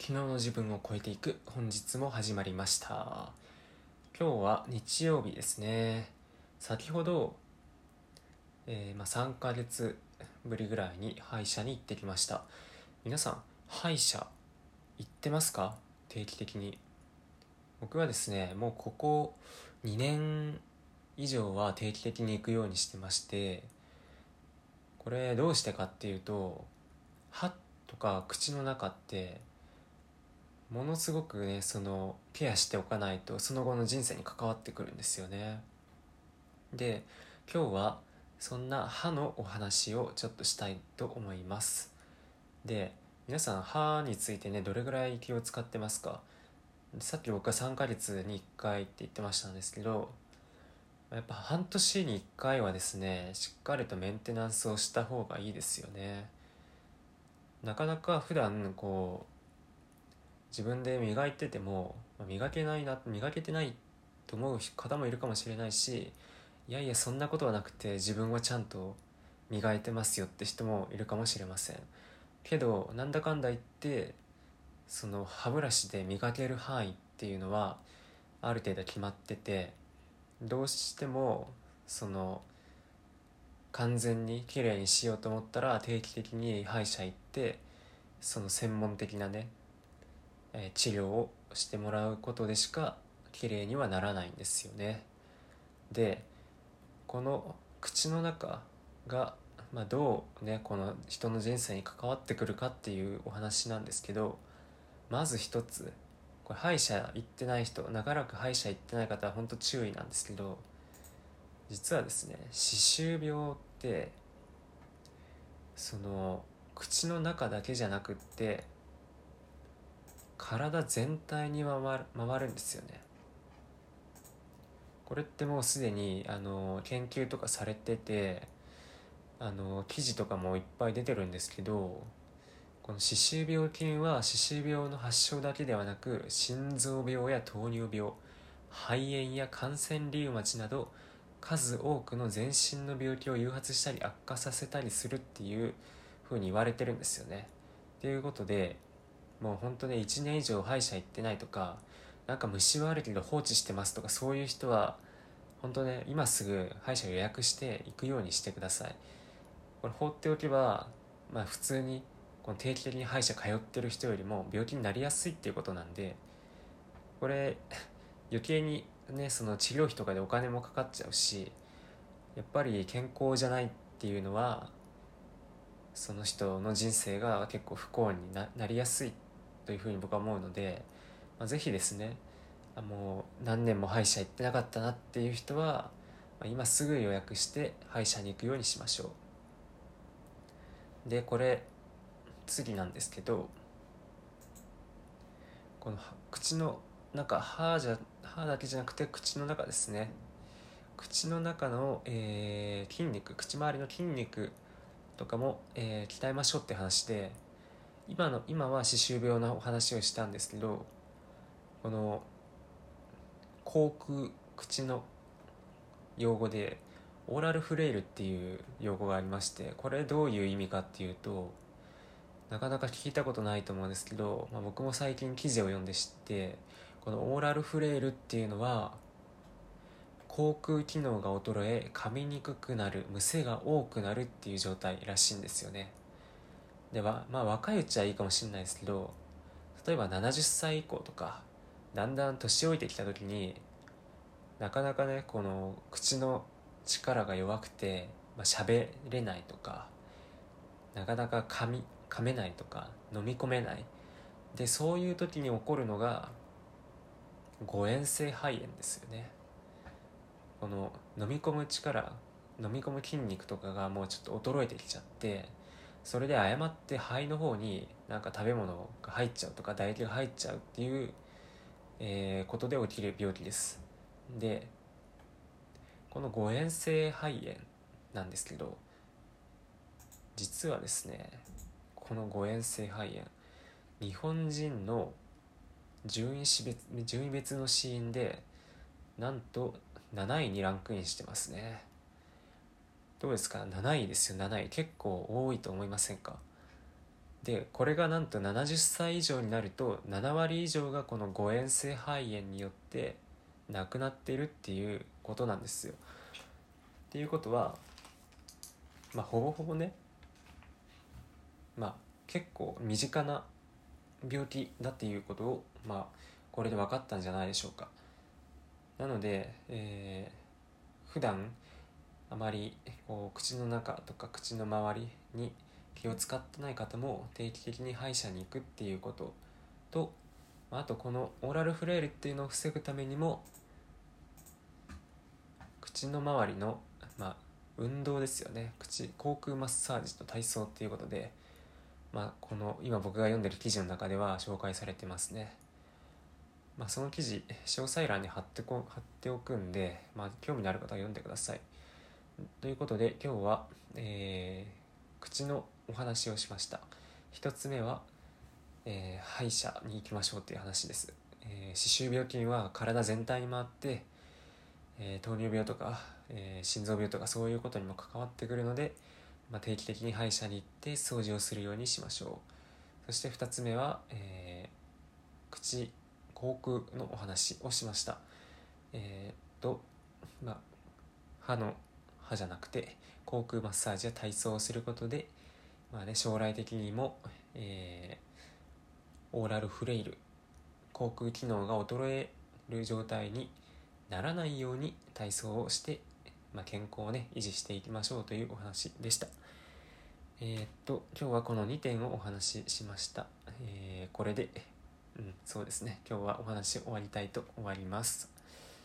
昨日の自分を超えていく本日も始まりました。今日は日曜日ですね。先ほど、えー、まあ、3ヶ月ぶりぐらいに歯医者に行ってきました。皆さん歯医者行ってますか？定期的に。僕はですねもうここ2年以上は定期的に行くようにしてましてこれどうしてかっていうと歯とか口の中ってものすごくねそのケアしておかないとその後の人生に関わってくるんですよね。で今日はそんな歯のお話をちょっとしたいと思います。で皆さん歯についてねどれぐらい気を使ってますか？さっき僕は3ヶ月に1回って言ってましたんですけどやっぱ半年に1回はですねしっかりとメンテナンスをした方がいいですよね。なかなか普段こう自分で磨いてても磨けないな磨けてないと思う方もいるかもしれないしいやいやそんなことはなくて自分はちゃんと磨いてますよって人もいるかもしれません。けどなんだかんだ言ってその歯ブラシで磨ける範囲っていうのはある程度決まっててどうしてもその完全にきれいにしようと思ったら定期的に歯医者行ってその専門的なね、え治療をしてもらうことでしかきれいにはならないんですよね。でこの口の中が、まあ、どうねこの人の人生に関わってくるかっていうお話なんですけどまず一つこれ歯医者行ってない人長らく歯医者行ってない方は本当注意なんですけど実はですね歯周病ってその口の中だけじゃなくって体全体に回る回るんですよねこれってもうすでにあの研究とかされててあの記事とかもいっぱい出てるんですけどこの歯周病菌は歯周病の発症だけではなく心臓病や糖尿病肺炎や感染リウマチなど数多くの全身の病気を誘発したり悪化させたりするっていうふうに言われてるんですよね。ということでもう本当ね1年以上歯医者行ってないとかなんか虫はあるけど放置してますとかそういう人は本当ね今すぐ歯医者予約して行くようにしてください。これ放っておけばまあ普通にこの定期的に歯医者通ってる人よりも病気になりやすいっていうことなんでこれ余計にねその治療費とかでお金もかかっちゃうしやっぱり健康じゃないっていうのはその人の人生が結構不幸になりやすいっというふうに僕は思うので、まあ、ぜひですねあもう何年も歯医者行ってなかったなっていう人は、まあ、今すぐ予約して歯医者に行くようにしましょう。でこれ次なんですけどこの口の中歯じゃ歯だけじゃなくて口の中ですね。口の中の、えー、筋肉口周りの筋肉とかも、えー、鍛えましょうって話で今の今は歯周病のお話をしたんですけどこの口腔口の用語でオーラルフレイルっていう用語がありましてこれどういう意味かっていうとなかなか聞いたことないと思うんですけど、まあ、僕も最近記事を読んで知ってこのオーラルフレイルっていうのは口腔機能が衰え噛みにくくなるむせが多くなるっていう状態らしいんですよね。ではまあ若いうちはいいかもしれないですけど例えば70歳以降とかだんだん年老いてきた時になかなかねこの口の力が弱くてまあ、喋れないとかなかなか噛み噛めないとか飲み込めない。でそういう時に起こるのが誤嚥性肺炎ですよね。この飲み込む力飲み込む筋肉とかがもうちょっと衰えてきちゃってそれで誤って肺の方になんか食べ物が入っちゃうとか唾液が入っちゃうっていう、えー、ことで起きる病気です。でこの誤嚥性肺炎なんですけど実はですねこの誤嚥性肺炎日本人の順位別順位別の死因でなんと7位にランクインしてますね。どうですか？7位ですよ7位結構多いと思いませんか？でこれがなんと70歳以上になると7割以上がこの誤嚥性肺炎によって亡くなっているっていうことなんですよ。っていうことはまあほぼほぼねまあ結構身近な病気だっていうことをまあこれで分かったんじゃないでしょうか。なので、えー、普段あまりこう口の中とか口の周りに気を使ってない方も定期的に歯医者に行くっていうこととあとこのオーラルフレイルっていうのを防ぐためにも口の周りの、まあ、運動ですよね口口腔マッサージと体操っていうことで、まあ、この今僕が読んでる記事の中では紹介されてますね。まあ、その記事詳細欄に貼ってこ貼っておくんで、まあ、興味のある方は読んでください。ということで今日は、えー、口のお話をしました。1つ目は、えー、歯医者に行きましょうという話です。えー、歯周病菌は体全体に回って、え、糖尿病とか、え、心臓病とかそういうことにも関わってくるので、まあ、定期的に歯医者に行って掃除をするようにしましょう。そして2つ目は、え、口口腔のお話をしました。え、っと、まあ、歯の歯じゃなくて口腔マッサージや体操をすることで、まあね、将来的にも、えー、オーラルフレイル口腔機能が衰える状態にならないように体操をして、まあ、健康をね維持していきましょうというお話でした。えー、っと今日はこの2点をお話ししました。えー、これでうん、そうですね。今日はお話終わりたいと思います。